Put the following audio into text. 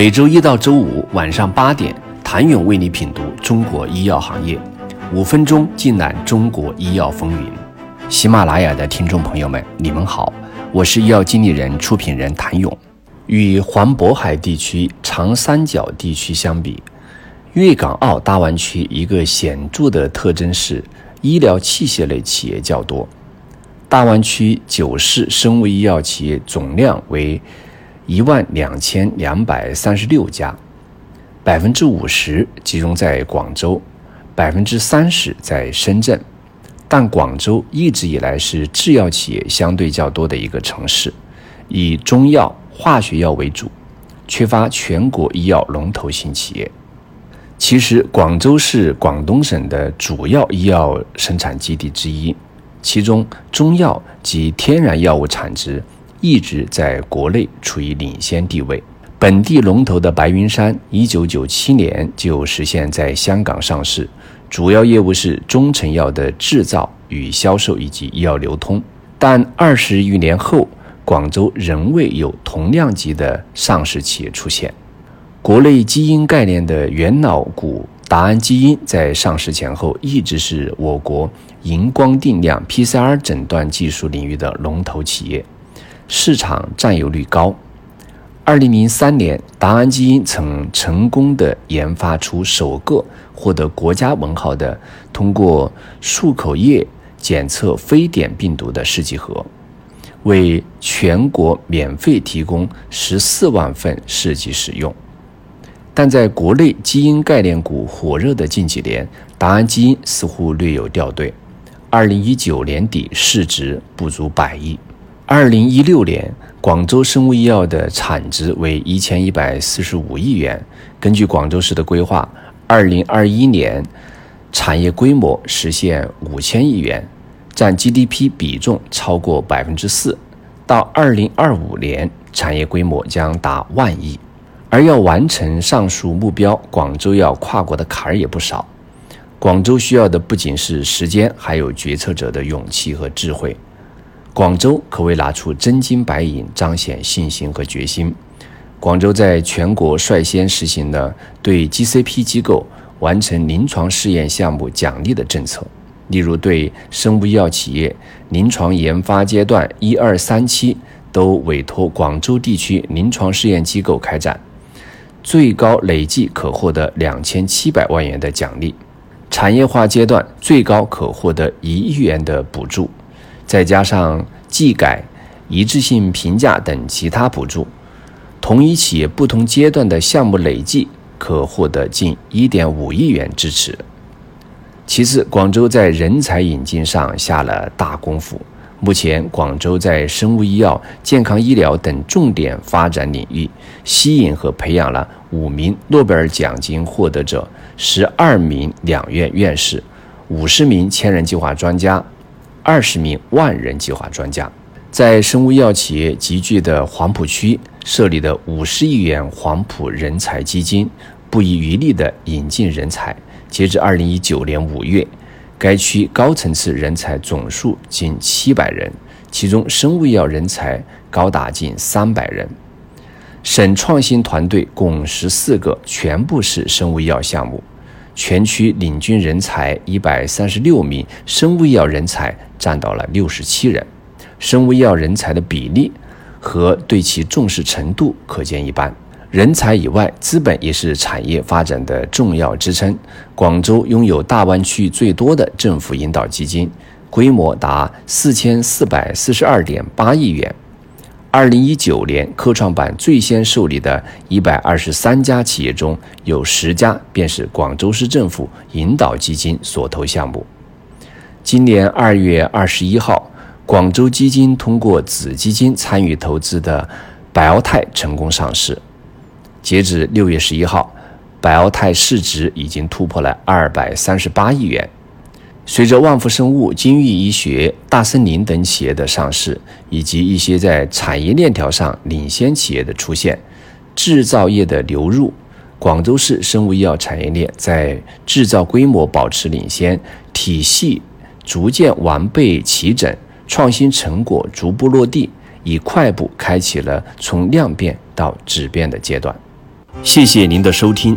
每周一到周五晚上八点，谭勇为你品读中国医药行业，五分钟尽览中国医药风云。喜马拉雅的听众朋友们，你们好，我是医药经理人、出品人谭勇。与环渤海地区、长三角地区相比，粤港澳大湾区一个显著的特征是医疗器械类企业较多。大湾区九市生物医药企业总量为一万两千两百三十六家，百分之五十集中在广州，百分之三十在深圳。但广州一直以来是制药企业相对较多的一个城市，以中药、化学药为主，缺乏全国医药龙头型企业。其实，广州是广东省的主要医药生产基地之一。其中，中药及天然药物产值一直在国内处于领先地位。本地龙头的白云山，一九九七年就实现在香港上市，主要业务是中成药的制造与销售以及医药流通。但二十余年后，广州仍未有同量级的上市企业出现。国内基因概念的元老股。达安基因在上市前后一直是我国荧光定量 PCR 诊断技术领域的龙头企业，市场占有率高。二零零三年，达安基因曾成功的研发出首个获得国家文号的通过漱口液检测非典病毒的试剂盒，为全国免费提供十四万份试剂使用。但在国内基因概念股火热的近几年，达安基因似乎略有掉队。二零一九年底市值不足百亿。二零一六年，广州生物医药的产值为一千一百四十五亿元。根据广州市的规划，二零二一年产业规模实现五千亿元，占 GDP 比重超过百分之四。到二零二五年，产业规模将达万亿。而要完成上述目标，广州要跨过的坎儿也不少。广州需要的不仅是时间，还有决策者的勇气和智慧。广州可谓拿出真金白银，彰显信心和决心。广州在全国率先实行了对 GCP 机构完成临床试验项目奖励的政策，例如对生物医药企业临床研发阶段一二三期都委托广州地区临床试验机构开展。最高累计可获得两千七百万元的奖励，产业化阶段最高可获得一亿元的补助，再加上技改、一致性评价等其他补助，同一企业不同阶段的项目累计可获得近一点五亿元支持。其次，广州在人才引进上下了大功夫。目前，广州在生物医药、健康医疗等重点发展领域，吸引和培养了五名诺贝尔奖金获得者、十二名两院院士、五十名千人计划专家、二十名万人计划专家。在生物医药企业集聚的黄埔区设立的五十亿元黄埔人才基金，不遗余力地引进人才。截至二零一九年五月。该区高层次人才总数近七百人，其中生物医药人才高达近三百人。省创新团队共十四个，全部是生物医药项目。全区领军人才一百三十六名，生物医药人才占到了六十七人。生物医药人才的比例和对其重视程度可见一斑。人才以外，资本也是产业发展的重要支撑。广州拥有大湾区最多的政府引导基金，规模达四千四百四十二点八亿元。二零一九年科创板最先受理的一百二十三家企业中，有十家便是广州市政府引导基金所投项目。今年二月二十一号，广州基金通过子基金参与投资的百奥泰成功上市。截至六月十一号，百奥泰市值已经突破了二百三十八亿元。随着万福生物、金域医学、大森林等企业的上市，以及一些在产业链条上领先企业的出现，制造业的流入，广州市生物医药产业链在制造规模保持领先，体系逐渐完备齐整，创新成果逐步落地，已快步开启了从量变到质变的阶段。谢谢您的收听。